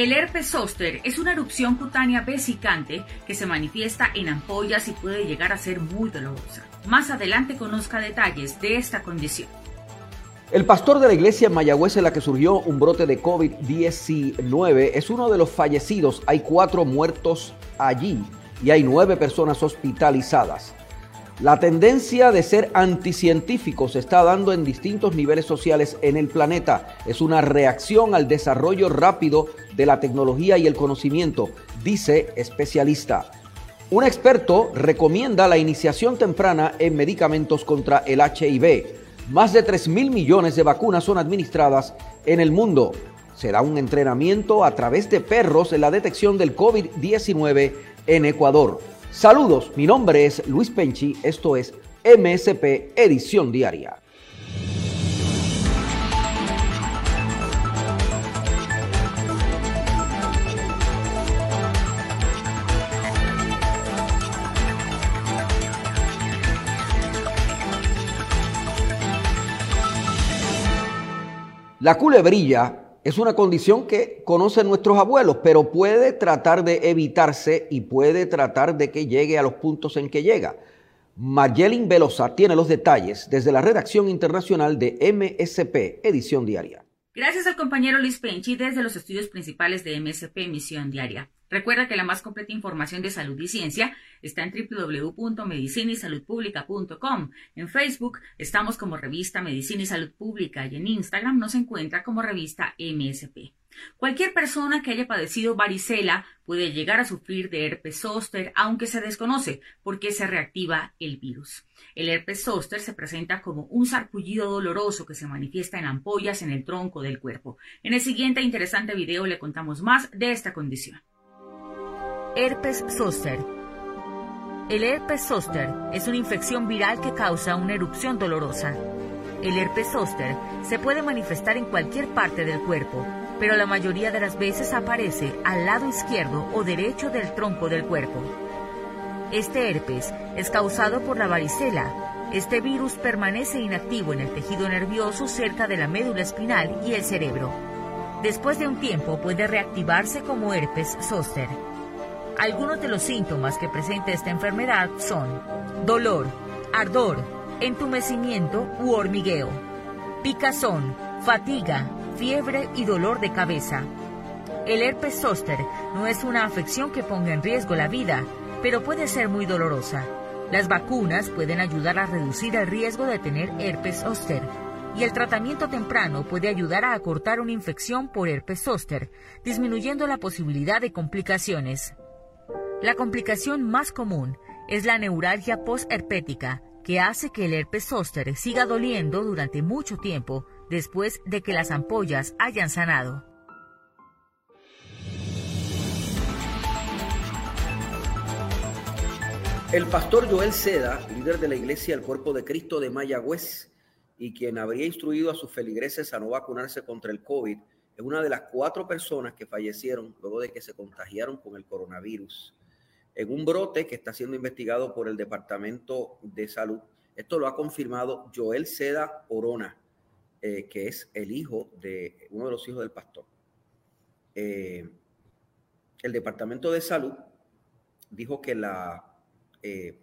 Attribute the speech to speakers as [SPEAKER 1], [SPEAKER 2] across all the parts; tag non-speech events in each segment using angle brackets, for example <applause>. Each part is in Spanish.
[SPEAKER 1] El herpes zóster es una erupción cutánea vesicante que se manifiesta en ampollas y puede llegar a ser muy dolorosa. Más adelante conozca detalles de esta condición.
[SPEAKER 2] El pastor de la iglesia en Mayagüez en la que surgió un brote de COVID-19 es uno de los fallecidos. Hay cuatro muertos allí y hay nueve personas hospitalizadas. La tendencia de ser anticientífico se está dando en distintos niveles sociales en el planeta. Es una reacción al desarrollo rápido de la tecnología y el conocimiento, dice especialista. Un experto recomienda la iniciación temprana en medicamentos contra el HIV. Más de 3 mil millones de vacunas son administradas en el mundo. Será un entrenamiento a través de perros en la detección del COVID-19 en Ecuador. Saludos, mi nombre es Luis Penchi, esto es MSP Edición Diaria. La culebrilla es una condición que conocen nuestros abuelos, pero puede tratar de evitarse y puede tratar de que llegue a los puntos en que llega. Mayelin Velosa tiene los detalles desde la redacción internacional de MSP, edición diaria.
[SPEAKER 1] Gracias al compañero Luis Penchi desde los estudios principales de MSP, emisión diaria. Recuerda que la más completa información de salud y ciencia está en www.medicinaysaludpublica.com. En Facebook estamos como revista Medicina y Salud Pública y en Instagram nos encuentra como revista MSP. Cualquier persona que haya padecido varicela puede llegar a sufrir de herpes zóster, aunque se desconoce por qué se reactiva el virus. El herpes zóster se presenta como un sarpullido doloroso que se manifiesta en ampollas en el tronco del cuerpo. En el siguiente interesante video le contamos más de esta condición. Herpes zóster. El herpes zóster es una infección viral que causa una erupción dolorosa. El herpes zóster se puede manifestar en cualquier parte del cuerpo, pero la mayoría de las veces aparece al lado izquierdo o derecho del tronco del cuerpo. Este herpes es causado por la varicela. Este virus permanece inactivo en el tejido nervioso cerca de la médula espinal y el cerebro. Después de un tiempo puede reactivarse como herpes zóster. Algunos de los síntomas que presenta esta enfermedad son dolor, ardor, entumecimiento u hormigueo, picazón, fatiga, fiebre y dolor de cabeza. El herpes zóster no es una afección que ponga en riesgo la vida, pero puede ser muy dolorosa. Las vacunas pueden ayudar a reducir el riesgo de tener herpes zóster y el tratamiento temprano puede ayudar a acortar una infección por herpes zóster, disminuyendo la posibilidad de complicaciones. La complicación más común es la neuralgia postherpética, que hace que el herpes zóster siga doliendo durante mucho tiempo después de que las ampollas hayan sanado.
[SPEAKER 2] El pastor Joel Seda, líder de la iglesia El Cuerpo de Cristo de Mayagüez y quien habría instruido a sus feligreses a no vacunarse contra el COVID, es una de las cuatro personas que fallecieron luego de que se contagiaron con el coronavirus en un brote que está siendo investigado por el Departamento de Salud. Esto lo ha confirmado Joel Seda Orona, eh, que es el hijo de uno de los hijos del pastor. Eh, el Departamento de Salud dijo que la eh,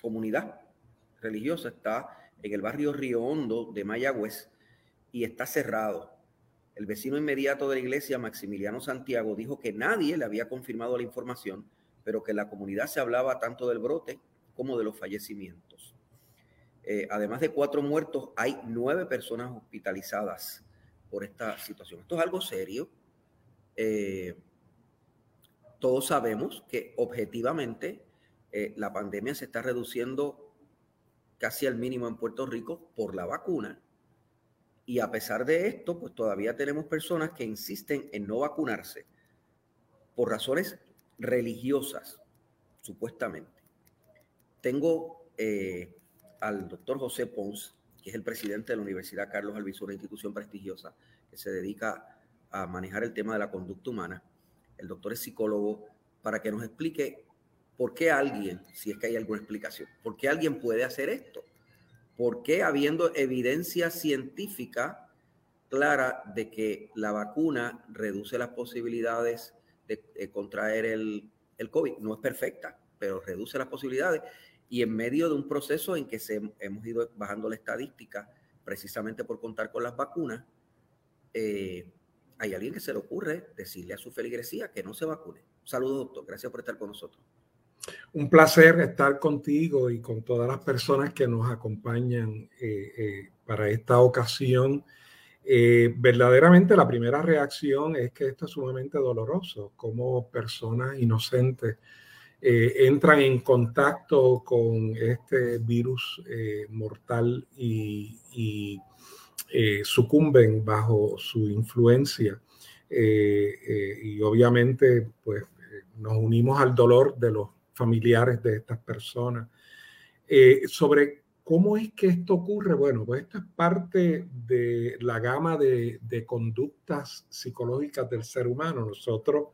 [SPEAKER 2] comunidad religiosa está en el barrio Río Hondo de Mayagüez y está cerrado. El vecino inmediato de la iglesia, Maximiliano Santiago, dijo que nadie le había confirmado la información, pero que la comunidad se hablaba tanto del brote como de los fallecimientos. Eh, además de cuatro muertos, hay nueve personas hospitalizadas por esta situación. Esto es algo serio. Eh, todos sabemos que objetivamente eh, la pandemia se está reduciendo casi al mínimo en Puerto Rico por la vacuna, Y a pesar de esto, pues todavía tenemos personas que insisten en no vacunarse por razones religiosas, supuestamente. Tengo eh, al doctor José Pons, que es el presidente de la Universidad Carlos Albizu, una institución prestigiosa que se dedica a manejar el tema de la conducta humana. El doctor es psicólogo para que nos explique por qué alguien, si es que hay alguna explicación, por qué alguien puede hacer esto. ¿Por qué habiendo evidencia científica clara de que la vacuna reduce las posibilidades de, contraer el, el, COVID? No es perfecta, pero reduce las posibilidades. Y en medio de un proceso en que se, hemos ido bajando la estadística precisamente por contar con las vacunas, eh, hay alguien que se le ocurre decirle a su feligresía que no se vacune. Saludos, doctor. Gracias por estar con nosotros.
[SPEAKER 3] Un placer estar contigo y con todas las personas que nos acompañan eh, eh, para esta ocasión. Eh, verdaderamente la primera reacción es que esto es sumamente doloroso, como personas inocentes entran en contacto con este virus mortal y, y sucumben bajo su influencia. y obviamente, pues nos unimos al dolor de los familiares de estas personas. Eh, sobre cómo es que esto ocurre, bueno, pues esto es parte de la gama de, conductas psicológicas del ser humano. Nosotros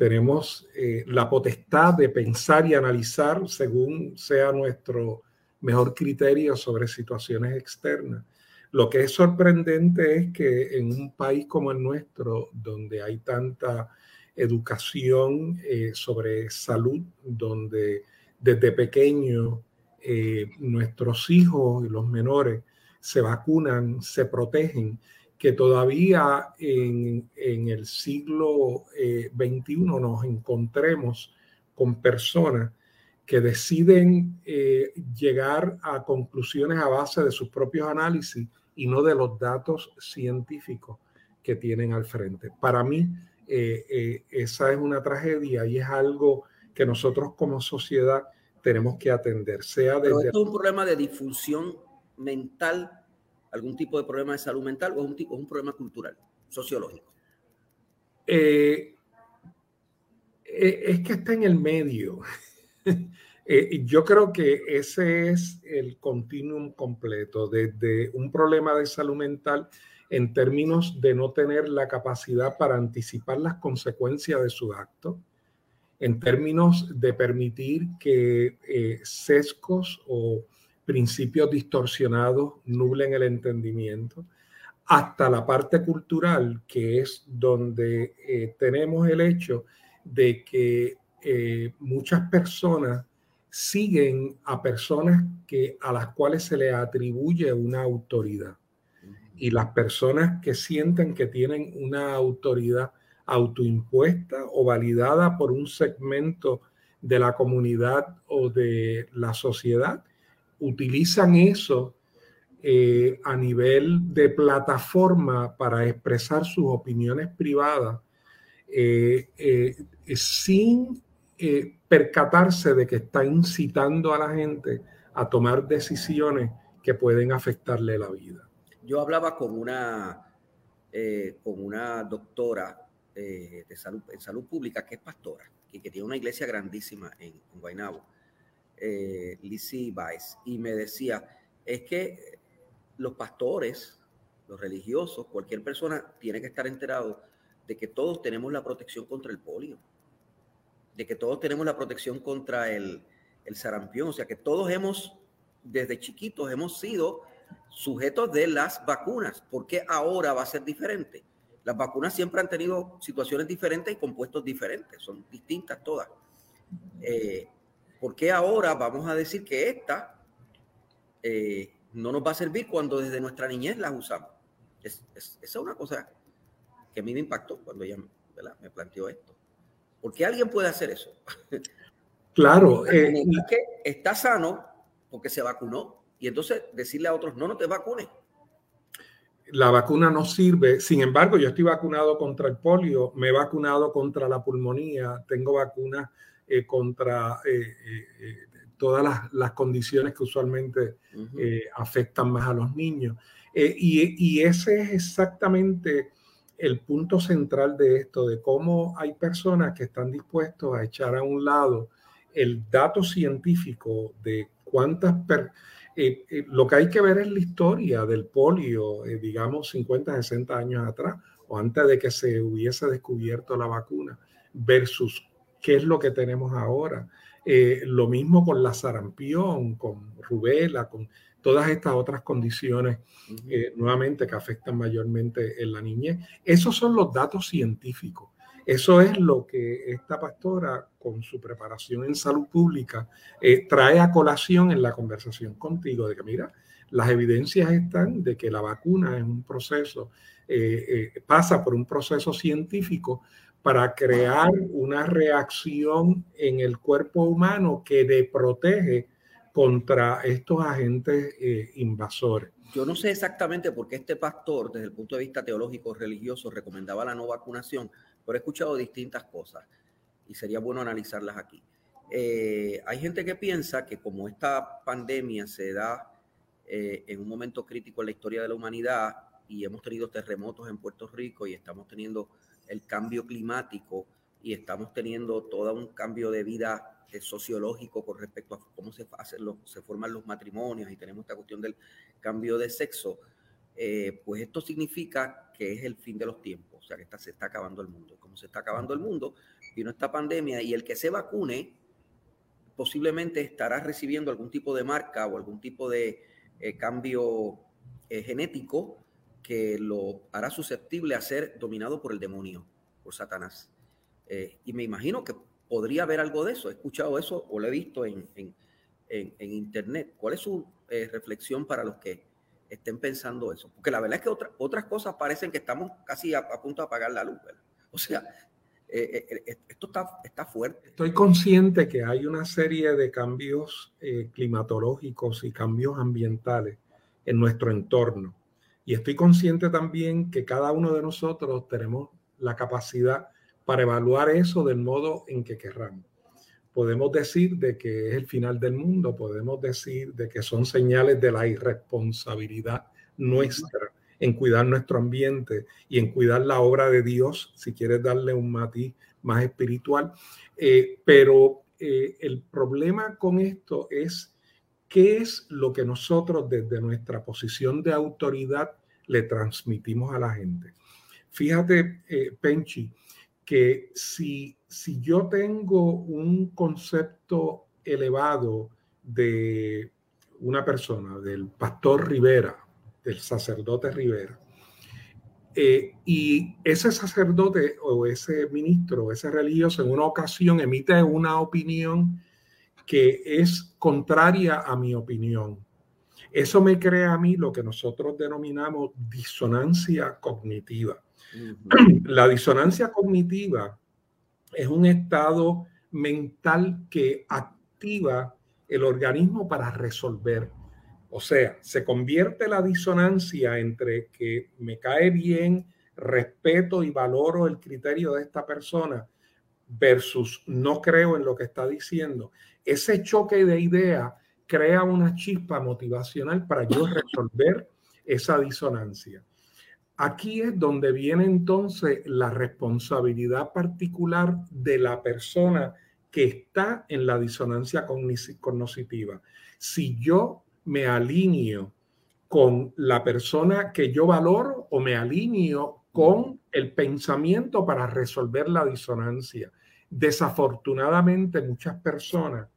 [SPEAKER 3] tenemos eh, la potestad de pensar y analizar según sea nuestro mejor criterio sobre situaciones externas. Lo que es sorprendente es que en un país como el nuestro, donde hay tanta educación eh, sobre salud, donde desde pequeño eh, nuestros hijos y los menores se vacunan, se protegen, que todavía en, el siglo XXI eh, nos encontremos con personas que deciden llegar a conclusiones a base de sus propios análisis y no de los datos científicos que tienen al frente. Para mí, eh, eh, esa es una tragedia y es algo que nosotros como sociedad tenemos que atender. Sea
[SPEAKER 2] desde... esto es un problema de disfunción mental, algún tipo de problema de salud mental o es un, tipo, un problema cultural, sociológico.
[SPEAKER 3] Eh, es que está en el medio. <laughs> yo creo que ese es el continuum completo, desde un problema de salud mental en términos de no tener la capacidad para anticipar las consecuencias de su acto, en términos de permitir que eh, sesgos o principios distorsionados nublen el entendimiento, hasta la parte cultural, que es donde eh, tenemos el hecho de que eh, muchas personas siguen a personas que, a las cuales se le atribuye una autoridad. Y las personas que sienten que tienen una autoridad autoimpuesta o validada por un segmento de la comunidad o de la sociedad, utilizan eso eh, a nivel de plataforma para expresar sus opiniones privadas eh, eh, sin percatarse de que está incitando a la gente a tomar decisiones que pueden afectarle la vida.
[SPEAKER 2] Yo hablaba con una, con una doctora de salud, en salud pública que es pastora y que tiene una iglesia grandísima en, en eh, Lizzie y me decía, es que los pastores, los religiosos, cualquier persona tiene que estar enterado de que todos tenemos la protección contra el polio, de que todos tenemos la protección contra el, el sarampión, o sea que todos hemos, desde chiquitos, hemos sido sujetos de las vacunas. ¿Por qué ahora va a ser diferente? Las vacunas siempre han tenido situaciones diferentes y compuestos diferentes, son distintas todas. Eh, ¿Por qué ahora vamos a decir que esta eh, no nos va a servir cuando desde nuestra niñez las usamos? esa es una cosa que a mí me impactó cuando ella me planteó esto. ¿Por qué alguien puede hacer eso? <laughs>
[SPEAKER 3] Claro. <laughs>
[SPEAKER 2] Eh, que está sano porque se vacunó y entonces decirle a otros, no, no te vacunes.
[SPEAKER 3] La vacuna no sirve. Sin embargo, yo estoy vacunado contra el polio, me he vacunado contra la pulmonía, tengo vacunas eh, contra eh, eh, todas las, condiciones que usualmente afectan más a los niños. Y, ese es exactamente el punto central de esto, de cómo hay personas que están dispuestos a echar a un lado el dato científico de cuántas personas eh, eh, lo que hay que ver es la historia del polio, eh, digamos 50, 60 años atrás, o antes de que se hubiese descubierto la vacuna, versus qué es lo que tenemos ahora. lo mismo con la sarampión, con rubela, con todas estas otras condiciones, nuevamente, que afectan mayormente en la niñez. Esos son los datos científicos. Eso es lo que esta pastora, con su preparación en salud pública, eh, trae a colación en la conversación contigo, de que mira, las evidencias están de que la vacuna es un proceso, eh, eh, pasa por un proceso científico para crear una reacción en el cuerpo humano que le protege contra estos agentes invasores.
[SPEAKER 2] Yo no sé exactamente por qué este pastor, desde el punto de vista teológico religioso, recomendaba la no vacunación, pero he escuchado distintas cosas y sería bueno analizarlas aquí. Eh, hay gente que piensa que como esta pandemia se da eh, en un momento crítico en la historia de la humanidad y hemos tenido terremotos en Puerto Rico y estamos teniendo el cambio climático y estamos teniendo todo un cambio de vida eh, sociológico con respecto a cómo se, hacen los, se forman los matrimonios y tenemos esta cuestión del cambio de sexo, pues esto significa que es el fin de los tiempos o sea que se está acabando el mundo. Como se está acabando el mundo, vino esta pandemia y el que se vacune posiblemente estará recibiendo algún tipo de marca o algún tipo de eh, cambio eh, genético que lo hará susceptible a ser dominado por el demonio, por Satanás. Eh, y me imagino que podría haber algo de eso. He escuchado eso o lo he visto en, en internet. ¿Cuál es su reflexión para los que estén pensando eso. Porque la verdad es que otras cosas parecen que estamos casi a, punto de apagar la luz. O sea, eh, eh, eh, esto está, está, fuerte.
[SPEAKER 3] Estoy consciente que hay una serie de cambios climatológicos y cambios ambientales en nuestro entorno. Y estoy consciente también que cada uno de nosotros tenemos la capacidad para evaluar eso del modo en que querramos podemos decir de que es el final del mundo, podemos decir de que son señales de la irresponsabilidad nuestra en cuidar nuestro ambiente y en cuidar la obra de Dios, si quieres darle un matiz más espiritual. Eh, pero eh, el problema con esto es qué es lo que nosotros desde nuestra posición de autoridad le transmitimos a la gente. Fíjate, eh, Penchi, que si, si yo tengo un concepto elevado de una persona, del pastor Rivera, del sacerdote Rivera, eh, y ese sacerdote o ese ministro, ese religioso en una ocasión emite una opinión que es contraria a mi opinión. Eso me crea a mí lo que nosotros denominamos disonancia cognitiva. <clears throat> La disonancia cognitiva es un estado mental que activa el organismo para resolver. O sea, se convierte la disonancia entre que me cae bien, respeto y valoro el criterio de esta persona versus no creo en lo que está diciendo. Ese choque de idea crea una chispa motivacional para yo resolver esa disonancia. Aquí es donde viene entonces la responsabilidad particular de la persona que está en la disonancia cognitiva. Si yo me alineo con la persona que yo valoro o me alineo con el pensamiento para resolver la disonancia. Desafortunadamente muchas personas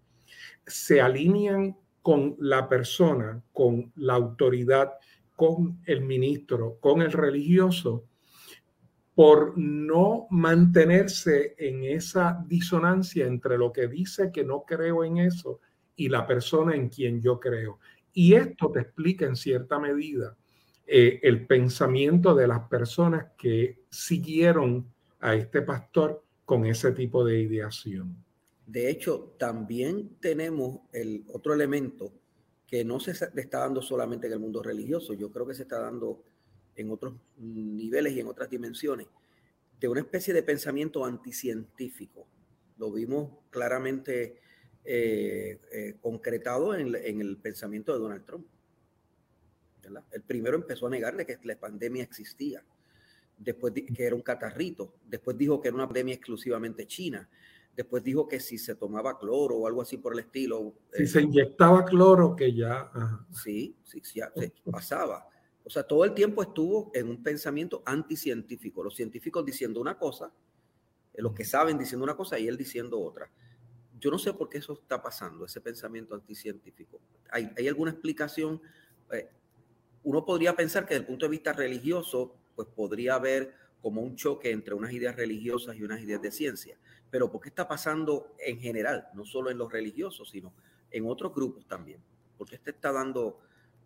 [SPEAKER 3] se alinean con la persona, con la autoridad con el ministro, con el religioso, por no mantenerse en esa disonancia entre lo que dice que no creo en eso y la persona en quien yo creo. Y esto te explica en cierta medida eh, el pensamiento de las personas que siguieron a este pastor con ese tipo de ideación.
[SPEAKER 2] De hecho, también tenemos el otro elemento que no se está dando solamente en el mundo religioso, yo creo que se está dando en otros niveles y en otras dimensiones, de una especie de pensamiento anticientífico. Lo vimos claramente eh, eh, concretado en, el pensamiento de Donald Trump. El primero empezó a negarle que la pandemia existía, después que era un catarrito, después dijo que era una pandemia exclusivamente china, después dijo que si se tomaba cloro o algo así por el estilo.
[SPEAKER 3] Si se inyectaba cloro, que ya...
[SPEAKER 2] Sí, sí, sí, pasaba. O sea, todo el tiempo estuvo en un pensamiento anticientífico, los científicos diciendo una cosa, los que saben diciendo una cosa y él diciendo otra. Yo no sé por qué eso está pasando, ese pensamiento anticientífico. ¿Hay, hay alguna explicación? Eh, uno podría pensar que desde el punto de vista religioso, pues podría haber como un choque entre unas ideas religiosas y unas ideas de ciencia. Pero ¿por qué está pasando en general, no solo en los religiosos, sino en otros grupos también? ¿Por qué este está dando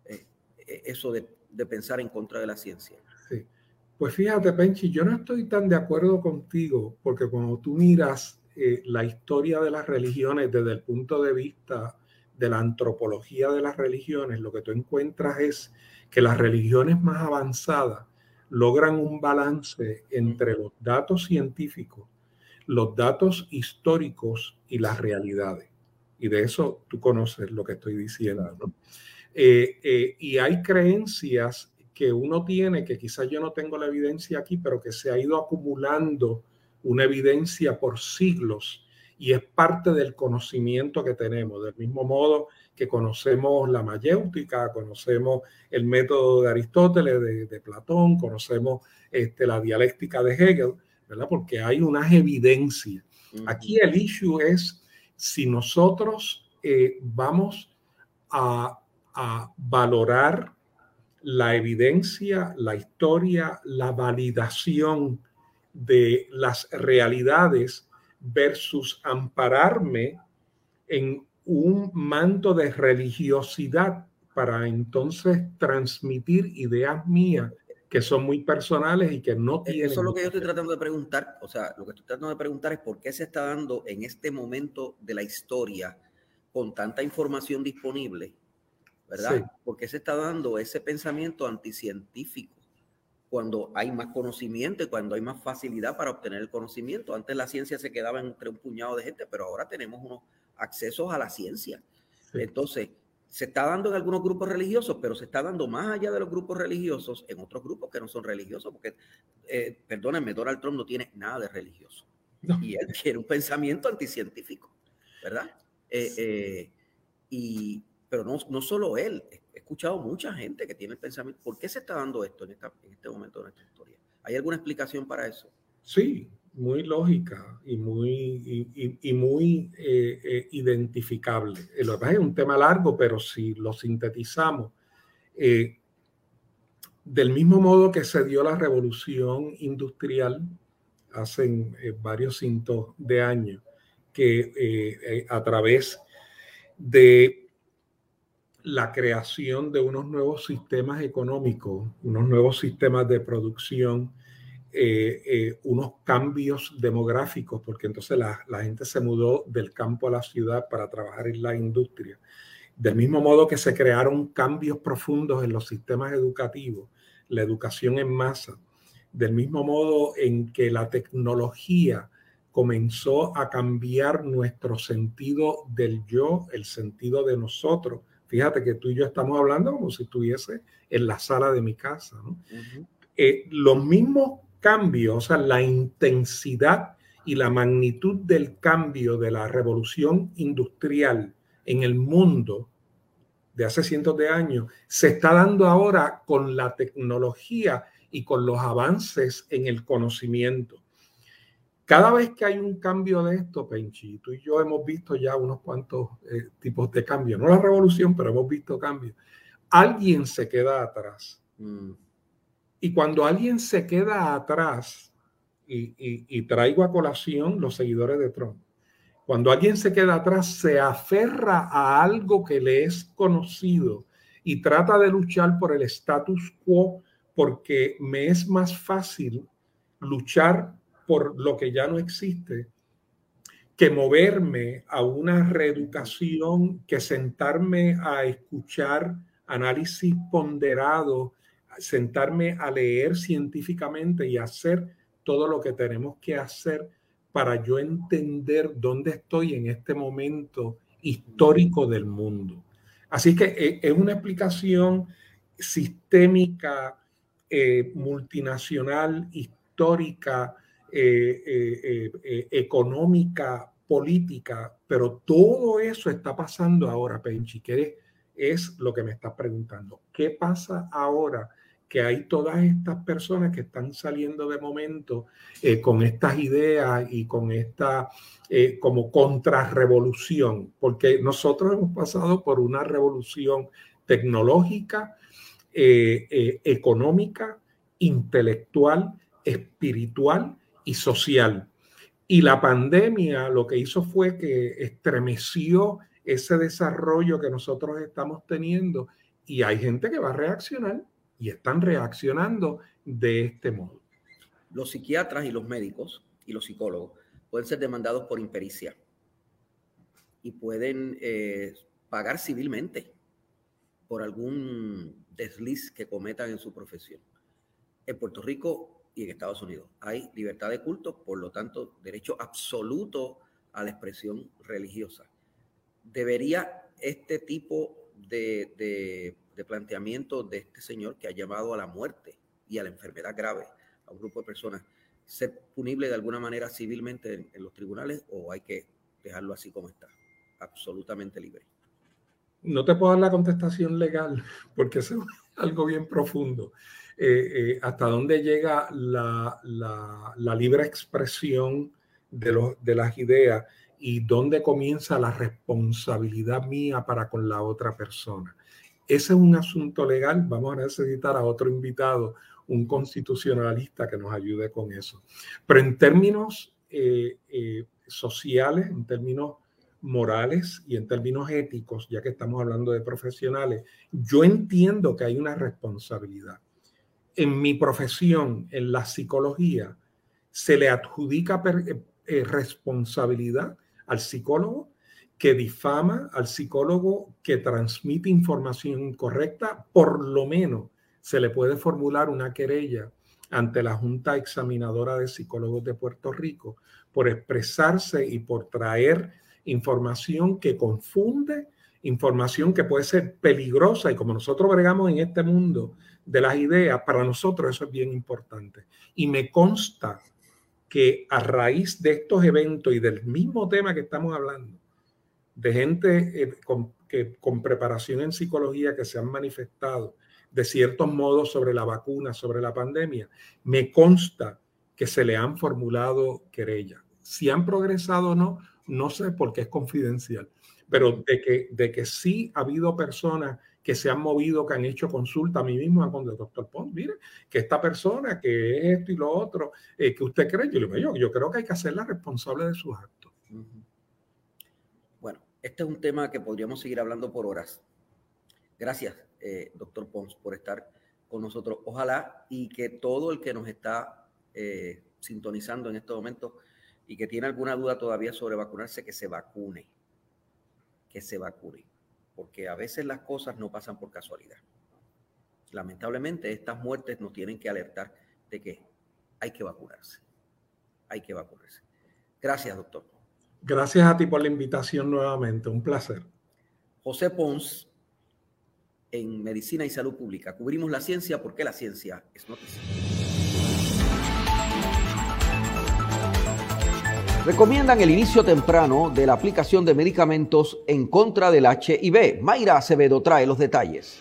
[SPEAKER 2] eh, eh, eso de, pensar en contra de la ciencia?
[SPEAKER 3] Sí. Pues fíjate, Penchi, yo no estoy tan de acuerdo contigo, porque cuando tú miras eh, la historia de las religiones desde el punto de vista de la antropología de las religiones, lo que tú encuentras es que las religiones más avanzadas logran un balance entre los datos científicos, los datos históricos y las realidades. Y de eso tú conoces lo que estoy diciendo. Eh, eh, y hay creencias que uno tiene, que quizás yo no tengo la evidencia aquí, pero que se ha ido acumulando una evidencia por siglos y es parte del conocimiento que tenemos. Del mismo modo que conocemos la mayéutica, conocemos el método de Aristóteles, de, Platón, conocemos este, la dialéctica de Hegel, ¿verdad? Porque hay unas evidencias. Aquí el issue es si nosotros eh, vamos a, a valorar la evidencia, la historia, la validación de las realidades versus ampararme en un manto de religiosidad para entonces transmitir ideas mías que son muy personales y que no
[SPEAKER 2] tienen... Eso es lo que yo estoy tratando de preguntar. O sea, lo que estoy tratando de preguntar es por qué se está dando en este momento de la historia con tanta información disponible, ¿verdad? ¿Por qué se está dando ese pensamiento anticientífico cuando hay más conocimiento y cuando hay más facilidad para obtener el conocimiento? Antes la ciencia se quedaba entre un puñado de gente, pero ahora tenemos unos accesos a la ciencia. Entonces, se está dando en algunos grupos religiosos, pero se está dando más allá de los grupos religiosos en otros grupos que no son religiosos, porque, eh, perdónenme, Donald Trump no tiene nada de religioso. Y él <laughs> quiere un pensamiento anticientífico, ¿verdad? Eh, eh, y, pero no, no solo él, he escuchado mucha gente que tiene el pensamiento. ¿Por qué se está dando esto en, este momento de nuestra historia? ¿Hay alguna explicación para eso?
[SPEAKER 3] Sí, muy lógica y muy, y, muy eh, eh, identificable. Eh, lo que es un tema largo, pero si lo sintetizamos, del mismo modo que se dio la revolución industrial hace varios cientos de años, que a través de la creación de unos nuevos sistemas económicos, unos nuevos sistemas de producción, eh, eh, unos cambios demográficos, porque entonces la, gente se mudó del campo a la ciudad para trabajar en la industria. Del mismo modo que se crearon cambios profundos en los sistemas educativos, la educación en masa, del mismo modo en que la tecnología comenzó a cambiar nuestro sentido del yo, el sentido de nosotros. Fíjate que tú y yo estamos hablando como si estuviese en la sala de mi casa. Eh, los mismos cambio, o sea, la intensidad y la magnitud del cambio de la revolución industrial en el mundo de hace cientos de años se está dando ahora con la tecnología y con los avances en el conocimiento. Cada vez que hay un cambio de esto, Penchi, tú y yo hemos visto ya unos cuantos eh, tipos de cambios, no la revolución, pero hemos visto cambios. Alguien se queda atrás. Mm. Y cuando alguien se queda atrás, y, traigo a colación los seguidores de Trump, cuando alguien se queda atrás, se aferra a algo que le es conocido y trata de luchar por el status quo porque me es más fácil luchar por lo que ya no existe que moverme a una reeducación, que sentarme a escuchar análisis ponderado sentarme a leer científicamente y hacer todo lo que tenemos que hacer para yo entender dónde estoy en este momento histórico del mundo. Así que eh, es una explicación sistémica, eh, multinacional, histórica, eh, económica, política, pero todo eso está pasando ahora, Penchi, que es lo que me estás preguntando. ¿Qué pasa ahora que hay todas estas personas que están saliendo de momento eh, con estas ideas y con esta eh, como contrarrevolución? Porque nosotros hemos pasado por una revolución tecnológica, eh, económica, intelectual, espiritual y social. Y la pandemia lo que hizo fue que estremeció ese desarrollo que nosotros estamos teniendo y hay gente que va a reaccionar y están reaccionando de este modo.
[SPEAKER 2] Los psiquiatras y los médicos y los psicólogos pueden ser demandados por impericia y pueden eh, pagar civilmente por algún desliz que cometan en su profesión. En Puerto Rico y en Estados Unidos hay libertad de culto, por lo tanto, derecho absoluto a la expresión religiosa. ¿Debería este tipo de de planteamiento de este señor que ha llevado a la muerte y a la enfermedad grave a un grupo de personas, ser punible de alguna manera civilmente en, los tribunales o hay que dejarlo así como está, absolutamente libre?
[SPEAKER 3] No te puedo dar la contestación legal porque es algo bien profundo. Eh, eh, hasta dónde llega la, la, libre expresión de, los, de las ideas y dónde comienza la responsabilidad mía para con la otra persona. Ese es un asunto legal. Vamos a necesitar a otro invitado, un constitucionalista que nos ayude con eso. Pero en términos eh, sociales, en términos morales y en términos éticos, ya que estamos hablando de profesionales, yo entiendo que hay una responsabilidad. En mi profesión, en la psicología, se le adjudica eh, responsabilidad al psicólogo que difama al psicólogo que transmite información incorrecta, por lo menos se le puede formular una querella ante la Junta Examinadora de Psicólogos de Puerto Rico por expresarse y por traer información que confunde, información que puede ser peligrosa. Y como nosotros bregamos en este mundo de las ideas, para nosotros eso es bien importante. Y me consta que a raíz de estos eventos y del mismo tema que estamos hablando, de gente eh, con, que, con preparación en psicología que se han manifestado de ciertos modos sobre la vacuna, sobre la pandemia, me consta que se le han formulado querellas. Si han progresado o no, no sé porque es confidencial, pero de que, de que sí ha habido personas que se han movido, que han hecho consulta a mí mismo con el doctor Pons, mire, que esta persona, que es esto y lo otro, eh, que usted cree, yo le digo, yo, yo creo que hay que hacerla responsable de sus actos.
[SPEAKER 2] Este es un tema que podríamos seguir hablando por horas. Gracias, eh, doctor Pons, por estar con nosotros. Ojalá y que todo el que nos está eh, sintonizando en este momento y que tiene alguna duda todavía sobre vacunarse, que se vacune. Que se vacune. Porque a veces las cosas no pasan por casualidad. Lamentablemente, estas muertes nos tienen que alertar de que hay que vacunarse. Hay que vacunarse. Gracias, doctor.
[SPEAKER 3] Gracias a ti por la invitación nuevamente, un placer.
[SPEAKER 2] José Pons, en Medicina y Salud Pública. Cubrimos la ciencia porque la ciencia es noticia. Recomiendan el inicio temprano de la aplicación de medicamentos en contra del HIV. Mayra Acevedo trae los detalles.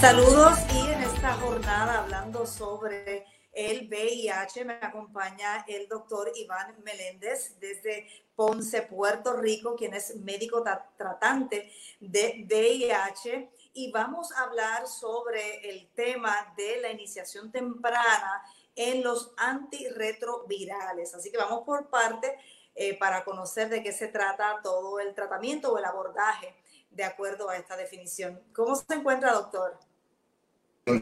[SPEAKER 4] Saludos y en esta jornada hablando sobre el VIH. Me acompaña el doctor Iván Meléndez desde Ponce, Puerto Rico, quien es médico tratante de VIH. Y vamos a hablar sobre el tema de la iniciación temprana en los antirretrovirales. Así que vamos por parte eh, para conocer de qué se trata todo el tratamiento o el abordaje de acuerdo a esta definición. ¿Cómo se encuentra, doctor?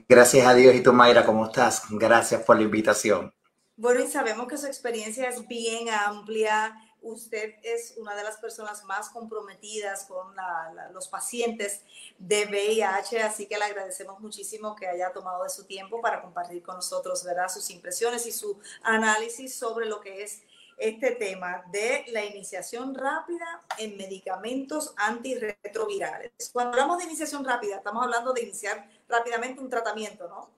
[SPEAKER 5] Gracias a Dios. ¿Y tú, Mayra, cómo estás? Gracias por la invitación.
[SPEAKER 4] Bueno, y sabemos que su experiencia es bien amplia. Usted es una de las personas más comprometidas con los pacientes de VIH, así que le agradecemos muchísimo que haya tomado de su tiempo para compartir con nosotros, ¿verdad? Sus impresiones y su análisis sobre lo que es este tema de la iniciación rápida en medicamentos antirretrovirales. Cuando hablamos de iniciación rápida, estamos hablando de iniciar rápidamente un tratamiento, ¿no?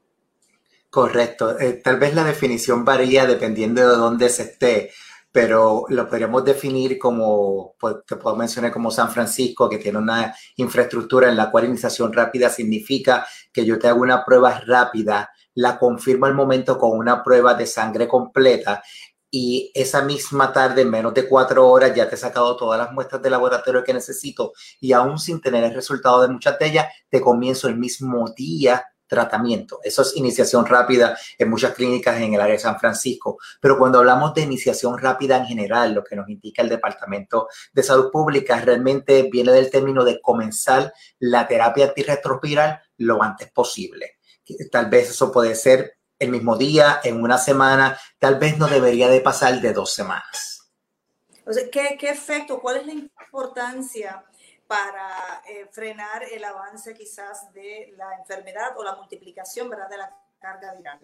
[SPEAKER 5] Correcto. Eh, tal vez la definición varía dependiendo de dónde se esté, pero lo podríamos definir como, pues, te puedo mencionar como San Francisco, que tiene una infraestructura en la cual iniciación rápida significa que yo te hago una prueba rápida, la confirmo al momento con una prueba de sangre completa y esa misma tarde, en menos de cuatro horas, ya te he sacado todas las muestras de laboratorio que necesito y aún sin tener el resultado de muchas de ellas, te comienzo el mismo día tratamiento. Eso es iniciación rápida en muchas clínicas en el área de San Francisco. Pero cuando hablamos de iniciación rápida en general, lo que nos indica el Departamento de Salud Pública realmente viene del término de comenzar la terapia antirretroviral lo antes posible. Tal vez eso puede ser el mismo día, en una semana, tal vez no debería de pasar de dos semanas.
[SPEAKER 4] ¿qué, ¿Qué efecto, cuál es la importancia para eh, frenar el avance quizás de la enfermedad o la multiplicación ¿verdad? de la carga viral.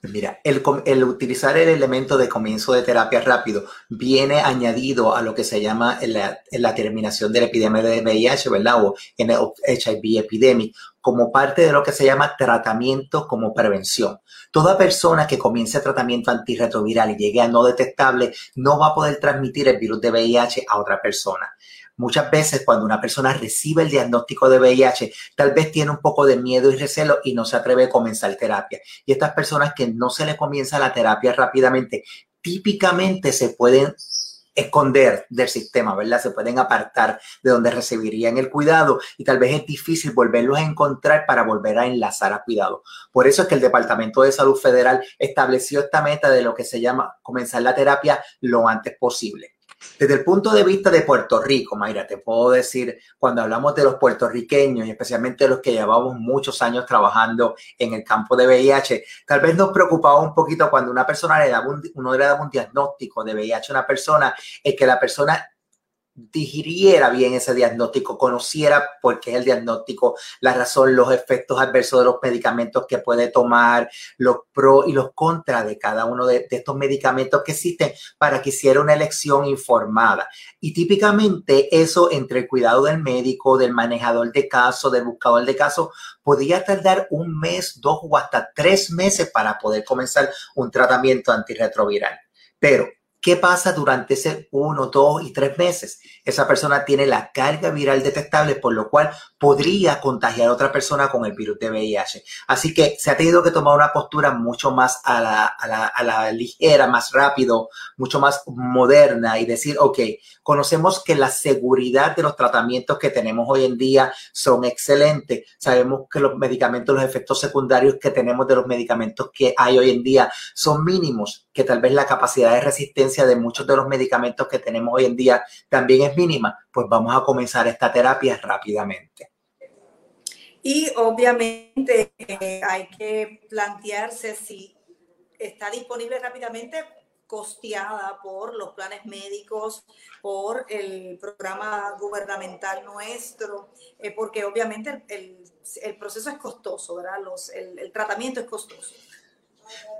[SPEAKER 5] Pues mira, el, el, utilizar el elemento de comienzo de terapia rápido viene añadido a lo que se llama la, la terminación de la epidemia de VIH, ¿verdad? O en el HIV epidemic, como parte de lo que se llama tratamiento como prevención. Toda persona que comience tratamiento antirretroviral y llegue a no detectable no va a poder transmitir el virus de VIH a otra persona. Muchas veces cuando una persona recibe el diagnóstico de VIH, tal vez tiene un poco de miedo y recelo y no se atreve a comenzar terapia. Y estas personas que no se les comienza la terapia rápidamente, típicamente se pueden esconder del sistema, ¿verdad? Se pueden apartar de donde recibirían el cuidado y tal vez es difícil volverlos a encontrar para volver a enlazar a cuidado. Por eso es que el Departamento de Salud Federal estableció esta meta de lo que se llama comenzar la terapia lo antes posible. Desde el punto de vista de Puerto Rico, Mayra, te puedo decir, cuando hablamos de los puertorriqueños y especialmente los que llevamos muchos años trabajando en el campo de VIH, tal vez nos preocupaba un poquito cuando una persona le daba un, uno le daba un diagnóstico de VIH a una persona, es que la persona digiriera bien ese diagnóstico, conociera por qué es el diagnóstico, la razón, los efectos adversos de los medicamentos que puede tomar, los pros y los contras de cada uno de, estos medicamentos que existen para que hiciera una elección informada. Y típicamente eso entre el cuidado del médico, del manejador de caso, del buscador de caso, podía tardar un mes, dos o hasta tres meses para poder comenzar un tratamiento antirretroviral. Pero ¿Qué pasa durante ese uno, dos y tres meses? Esa persona tiene la carga viral detectable, por lo cual podría contagiar a otra persona con el virus de VIH. Así que se ha tenido que tomar una postura mucho más a la, a la, ligera, más rápido, mucho más moderna y decir, ok, conocemos que la seguridad de los tratamientos que tenemos hoy en día son excelentes. Sabemos que los medicamentos, los efectos secundarios que tenemos de los medicamentos que hay hoy en día son mínimos, que tal vez la capacidad de resistencia de muchos de los medicamentos que tenemos hoy en día también es mínima, pues vamos a comenzar esta terapia rápidamente.
[SPEAKER 4] Y obviamente eh, hay que plantearse si está disponible rápidamente costeada por los planes médicos, por el programa gubernamental nuestro, eh, porque obviamente el, el, proceso es costoso, ¿verdad? Los, el, el tratamiento es costoso.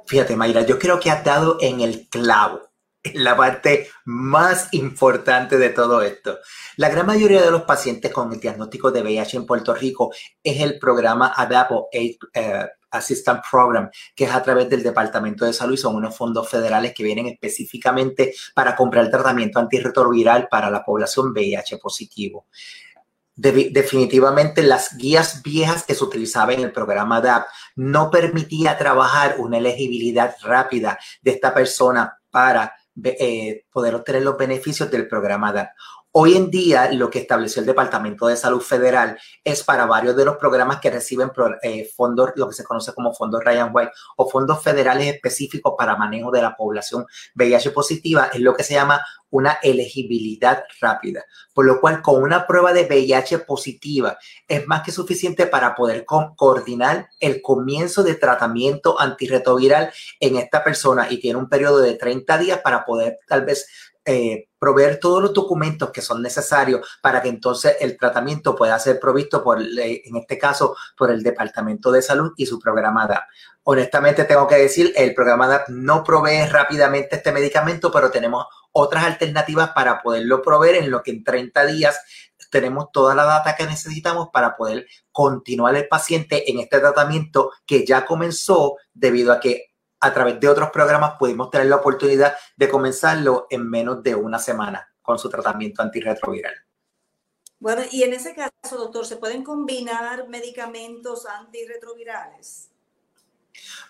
[SPEAKER 5] Fíjate, Mayra, yo creo que has dado en el clavo la parte más importante de todo esto. La gran mayoría de los pacientes con el diagnóstico de VIH en Puerto Rico es el programa ADAPO eh, Assistant Program, que es a través del Departamento de Salud y son unos fondos federales que vienen específicamente para comprar tratamiento antirretroviral para la población VIH positivo. De, definitivamente las guías viejas que se utilizaban en el programa DAP no permitía trabajar una elegibilidad rápida de esta persona para eh, poder obtener los beneficios del programa DAP. Hoy en día, lo que estableció el Departamento de Salud Federal es para varios de los programas que reciben eh, fondos, lo que se conoce como fondos Ryan White o fondos federales específicos para manejo de la población VIH positiva, es lo que se llama una elegibilidad rápida. Por lo cual, con una prueba de VIH positiva es más que suficiente para poder co coordinar el comienzo de tratamiento antirretroviral en esta persona y tiene un periodo de 30 días para poder tal vez eh, proveer todos los documentos que son necesarios para que entonces el tratamiento pueda ser provisto por, en este caso, por el Departamento de Salud y su programa DAP. Honestamente tengo que decir, el programa DAP no provee rápidamente este medicamento, pero tenemos otras alternativas para poderlo proveer en lo que en 30 días tenemos toda la data que necesitamos para poder continuar el paciente en este tratamiento que ya comenzó debido a que a través de otros programas pudimos tener la oportunidad de comenzarlo en menos de una semana con su tratamiento antirretroviral.
[SPEAKER 4] Bueno, y en ese caso, doctor, ¿se pueden combinar medicamentos antirretrovirales?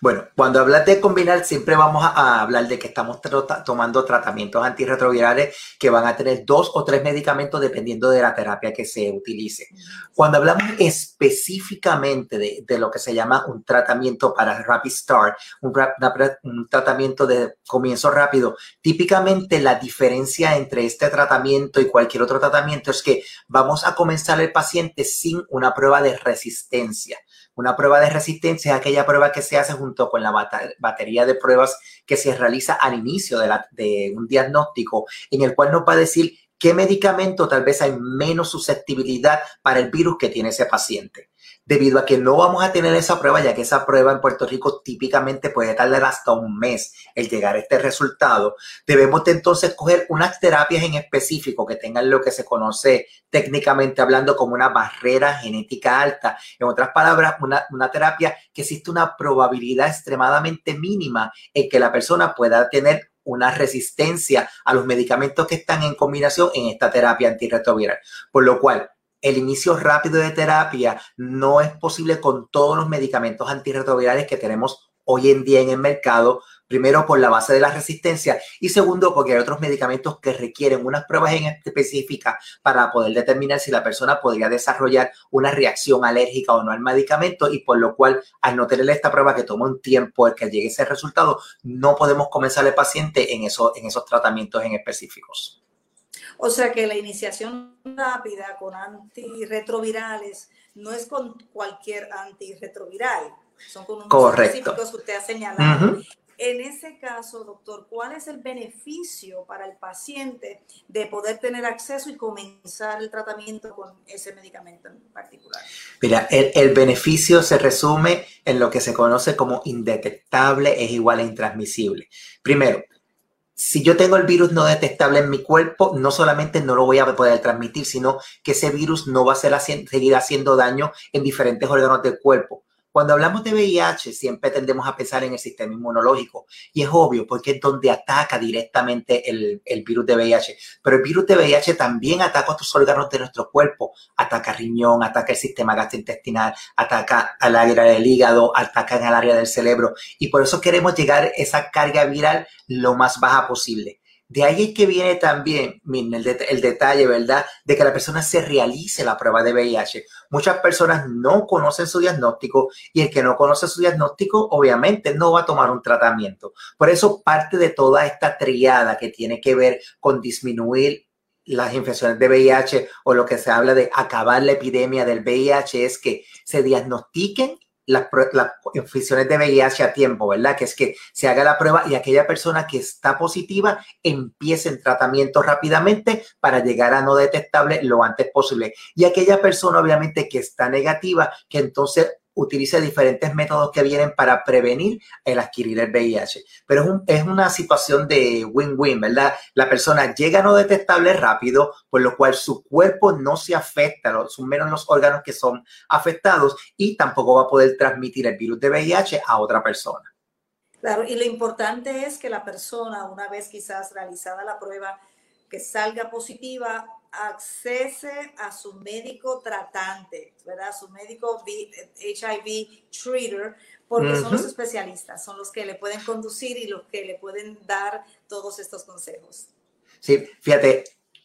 [SPEAKER 5] Bueno, cuando hablas de combinar, siempre vamos a, hablar de que estamos tomando tratamientos antirretrovirales que van a tener dos o tres medicamentos dependiendo de la terapia que se utilice. Cuando hablamos específicamente de, lo que se llama un tratamiento para Rapid Start, un, un tratamiento de comienzo rápido, típicamente la diferencia entre este tratamiento y cualquier otro tratamiento es que vamos a comenzar el paciente sin una prueba de resistencia. Una prueba de resistencia es aquella prueba que se hace junto con la batería de pruebas que se realiza al inicio de, un diagnóstico, en el cual nos va a decir qué medicamento tal vez hay menos susceptibilidad para el virus que tiene ese paciente debido a que no vamos a tener esa prueba, ya que esa prueba en Puerto Rico típicamente puede tardar hasta un mes el llegar a este resultado, debemos de entonces coger unas terapias en específico que tengan lo que se conoce técnicamente hablando como una barrera genética alta. En otras palabras, una, una terapia que existe una probabilidad extremadamente mínima en que la persona pueda tener una resistencia a los medicamentos que están en combinación en esta terapia antirretroviral. Por lo cual, el inicio rápido de terapia no es posible con todos los medicamentos antirretrovirales que tenemos hoy en día en el mercado. Primero, por la base de la resistencia y segundo, porque hay otros medicamentos que requieren unas pruebas en específicas para poder determinar si la persona podría desarrollar una reacción alérgica o no al medicamento y por lo cual, al no tener esta prueba que toma un tiempo el que llegue ese resultado, no podemos comenzar el paciente en, en esos tratamientos en específicos.
[SPEAKER 4] O sea que la iniciación rápida con antirretrovirales no es con cualquier antirretroviral, son con unos específicos que usted ha señalado. En ese caso, doctor, ¿cuál es el beneficio para el paciente de poder tener acceso y comenzar el tratamiento con ese medicamento en particular?
[SPEAKER 5] Mira, el, el beneficio se resume en lo que se conoce como indetectable es igual a intransmisible. Primero, si yo tengo el virus no detectable en mi cuerpo, no solamente no lo voy a poder transmitir, sino que ese virus no va a seguir haciendo daño en diferentes órganos del cuerpo. Cuando hablamos de VIH, siempre tendemos a pensar en el sistema inmunológico. Y es obvio, porque es donde ataca directamente el, virus de VIH. Pero el virus de VIH también ataca otros órganos de nuestro cuerpo. Ataca riñón, ataca el sistema gastrointestinal, ataca al área del hígado, ataca el área del cerebro. Y por eso queremos llegar a esa carga viral lo más baja posible. De ahí es que viene también el, detalle, ¿verdad? De que la persona se realice la prueba de VIH. Muchas personas no conocen su diagnóstico y el que no conoce su diagnóstico, obviamente, no va a tomar un tratamiento. Por eso, parte de toda esta triada que tiene que ver con disminuir las infecciones de VIH o lo que se habla de acabar la epidemia del VIH es que se diagnostiquen las, las, infecciones de VIH a tiempo, ¿verdad? Que es que se haga la prueba y aquella persona que está positiva empiece el tratamiento rápidamente para llegar a no detectable lo antes posible. Y aquella persona, obviamente, que está negativa, que entonces utilice diferentes métodos que vienen para prevenir el adquirir el VIH. Pero es, un, es una situación de win-win, ¿verdad? La persona llega no detectable rápido, por lo cual su cuerpo no se afecta, son menos los órganos que son afectados y tampoco va a poder transmitir el virus de VIH a otra persona.
[SPEAKER 4] Claro, y lo importante es que la persona, una vez quizás realizada la prueba, que salga positiva, accese a su médico tratante, ¿verdad? Su médico HIV treater, porque son los especialistas, son los que le pueden conducir y los que le pueden dar todos estos consejos.
[SPEAKER 5] Sí, fíjate,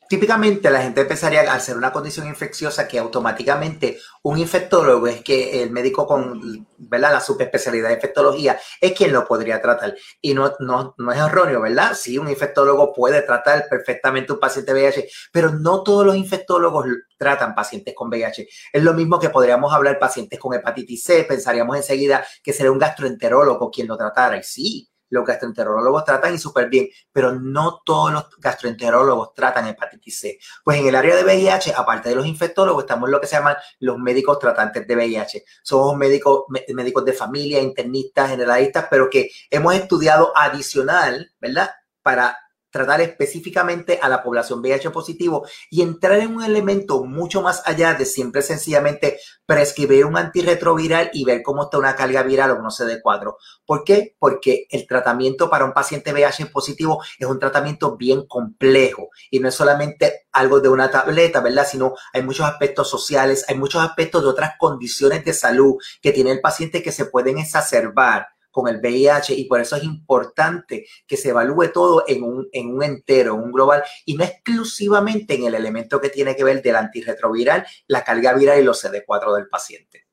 [SPEAKER 5] Típicamente la gente empezaría a hacer una condición infecciosa que automáticamente un infectólogo es que el médico con ¿verdad? la subespecialidad de infectología es quien lo podría tratar. Y no, no, no es erróneo, ¿verdad? Sí, un infectólogo puede tratar perfectamente un paciente VIH, pero no todos los infectólogos tratan pacientes con VIH. Es lo mismo que podríamos hablar pacientes con hepatitis C, pensaríamos enseguida que sería un gastroenterólogo quien lo tratara. Y sí, los gastroenterólogos tratan y súper bien, pero no todos los gastroenterólogos tratan hepatitis C. Pues en el área de VIH, aparte de los infectólogos, estamos lo que se llaman los médicos tratantes de VIH. Somos médicos, médicos de familia, internistas, generalistas, pero que hemos estudiado adicional, ¿verdad? Para tratar específicamente a la población VIH positivo y entrar en un elemento mucho más allá de siempre sencillamente prescribir un antirretroviral y ver cómo está una carga viral o no de cuadro. ¿Por qué? Porque el tratamiento para un paciente VIH positivo es un tratamiento bien complejo y no es solamente algo de una tableta, ¿verdad? Sino hay muchos aspectos sociales, hay muchos aspectos de otras condiciones de salud que tiene el paciente que se pueden exacerbar con el VIH y por eso es importante que se evalúe todo en un, en un entero, en un global y no exclusivamente en el elemento que tiene que ver del antirretroviral, la carga viral y los CD4 del paciente.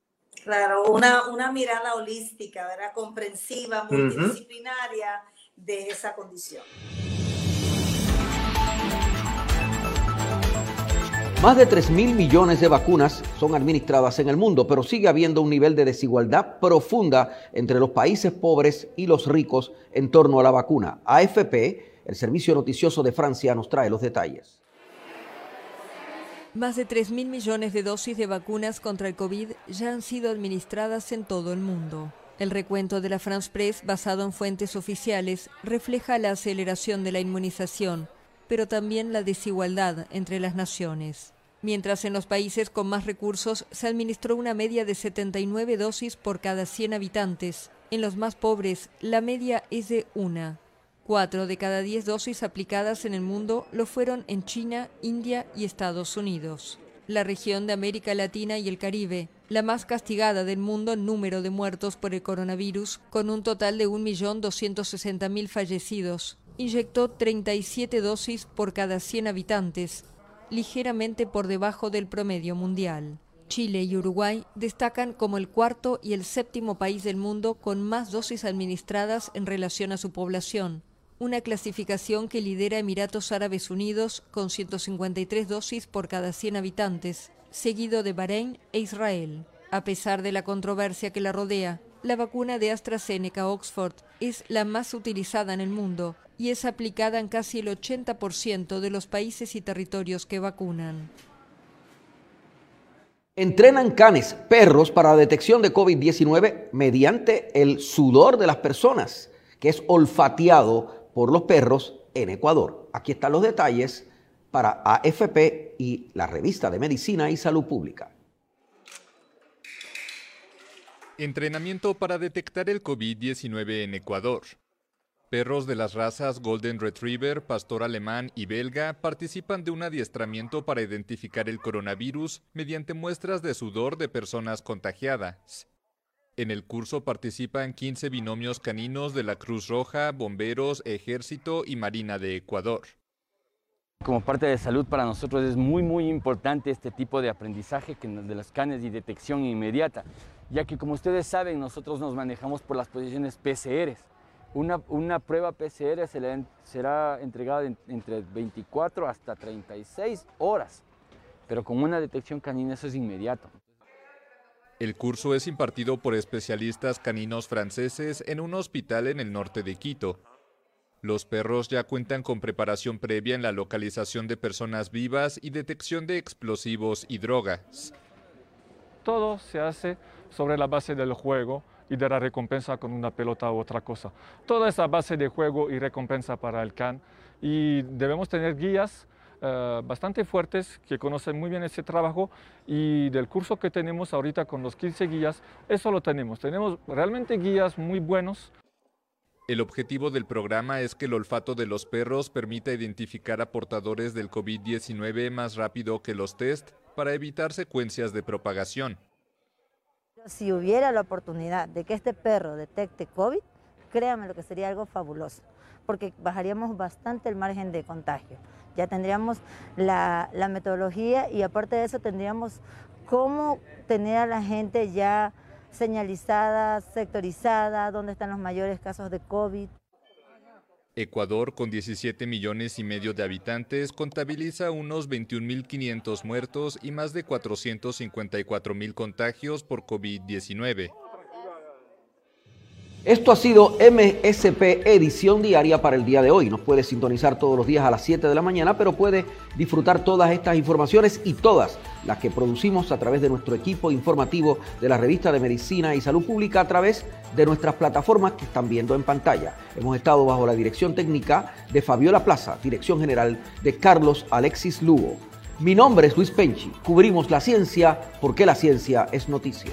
[SPEAKER 6] Claro, una, una mirada holística, ¿verdad? Comprensiva, multidisciplinaria de esa condición.
[SPEAKER 7] Más de 3 mil millones de vacunas son administradas en el mundo, pero sigue habiendo un nivel de desigualdad profunda entre los países pobres y los ricos en torno a la vacuna. AFP, el servicio noticioso de Francia, nos trae los detalles.
[SPEAKER 8] Más de 3 mil millones de dosis de vacunas contra el COVID ya han sido administradas en todo el mundo. El recuento de la France Press, basado en fuentes oficiales, refleja la aceleración de la inmunización pero también la desigualdad entre las naciones. Mientras en los países con más recursos se administró una media de 79 dosis por cada 100 habitantes, en los más pobres la media es de una. Cuatro de cada diez dosis aplicadas en el mundo lo fueron en China, India y Estados Unidos. La región de América Latina y el Caribe, la más castigada del mundo en número de muertos por el coronavirus, con un total de 1.260.000 fallecidos, inyectó 37 dosis por cada 100 habitantes, ligeramente por debajo del promedio mundial. Chile y Uruguay destacan como el cuarto y el séptimo país del mundo con más dosis administradas en relación a su población, una clasificación que lidera Emiratos Árabes Unidos con 153 dosis por cada 100 habitantes, seguido de Bahrein e Israel. A pesar de la controversia que la rodea, la vacuna de AstraZeneca Oxford es la más utilizada en el mundo y es aplicada en casi el 80% de los países y territorios que vacunan.
[SPEAKER 7] Entrenan canes, perros, para la detección de COVID-19 mediante el sudor de las personas, que es olfateado por los perros en Ecuador. Aquí están los detalles para AFP y la revista de Medicina y Salud Pública.
[SPEAKER 9] Entrenamiento para detectar el COVID-19 en Ecuador. Perros de las razas Golden Retriever, Pastor Alemán y Belga participan de un adiestramiento para identificar el coronavirus mediante muestras de sudor de personas contagiadas. En el curso participan 15 binomios caninos de la Cruz Roja, Bomberos, Ejército y Marina de Ecuador.
[SPEAKER 10] Como parte de salud para nosotros es muy muy importante este tipo de aprendizaje de los canes y detección inmediata, ya que como ustedes saben nosotros nos manejamos por las posiciones PCRs. Una, prueba PCR se será entregada entre 24 hasta 36 horas, pero con una detección canina eso es inmediato.
[SPEAKER 9] El curso es impartido por especialistas caninos franceses en un hospital en el norte de Quito. Los perros ya cuentan con preparación previa en la localización de personas vivas y detección de explosivos y drogas.
[SPEAKER 11] Todo se hace sobre la base del juego y de la recompensa con una pelota u otra cosa. Toda esa base de juego y recompensa para el CAN y debemos tener guías eh, bastante fuertes que conocen muy bien ese trabajo y del curso que tenemos ahorita con los 15 guías, eso lo tenemos. Tenemos realmente guías muy buenos.
[SPEAKER 9] El objetivo del programa es que el olfato de los perros permita identificar a portadores del COVID-19 más rápido que los test para evitar secuencias de propagación.
[SPEAKER 12] Si hubiera la oportunidad de que este perro detecte COVID, créanme lo que sería algo fabuloso, porque bajaríamos bastante el margen de contagio. Ya tendríamos la, metodología y aparte de eso tendríamos cómo tener a la gente ya señalizada, sectorizada, dónde están los mayores casos de COVID.
[SPEAKER 9] Ecuador, con 17 millones y medio de habitantes, contabiliza unos 21.500 muertos y más de 454.000 contagios por COVID-19.
[SPEAKER 2] Esto ha sido MSP Edición Diaria para el día de hoy. Nos puede sintonizar todos los días a las 7 de la mañana, pero puede disfrutar todas estas informaciones y todas las que producimos a través de nuestro equipo informativo de la revista de Medicina y Salud Pública a través de nuestras plataformas que están viendo en pantalla. Hemos estado bajo la dirección técnica de Fabiola Plaza, dirección general de Carlos Alexis Lugo. Mi nombre es Luis Penchi. Cubrimos la ciencia porque la ciencia es noticia.